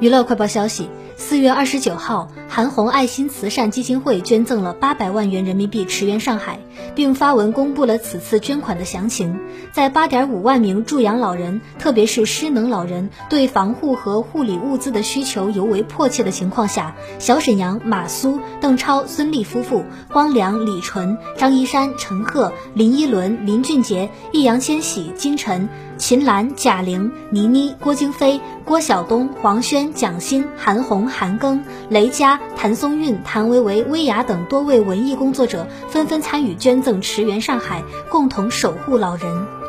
娱乐快报消息：四月二十九号，韩红爱心慈善基金会捐赠了八百万元人民币驰援上海，并发文公布了此次捐款的详情。在八点五万名助养老人，特别是失能老人对防护和护理物资的需求尤为迫切的情况下，小沈阳、马苏、邓超、孙俪夫妇、光良、李纯、张一山、陈赫、林依轮、林俊杰、易烊千玺、金晨。秦岚、贾玲、倪妮、郭京飞、郭晓东、黄轩、蒋欣、韩红、韩庚、雷佳、谭松韵、谭维维、薇娅等多位文艺工作者纷纷参与捐赠，驰援上海，共同守护老人。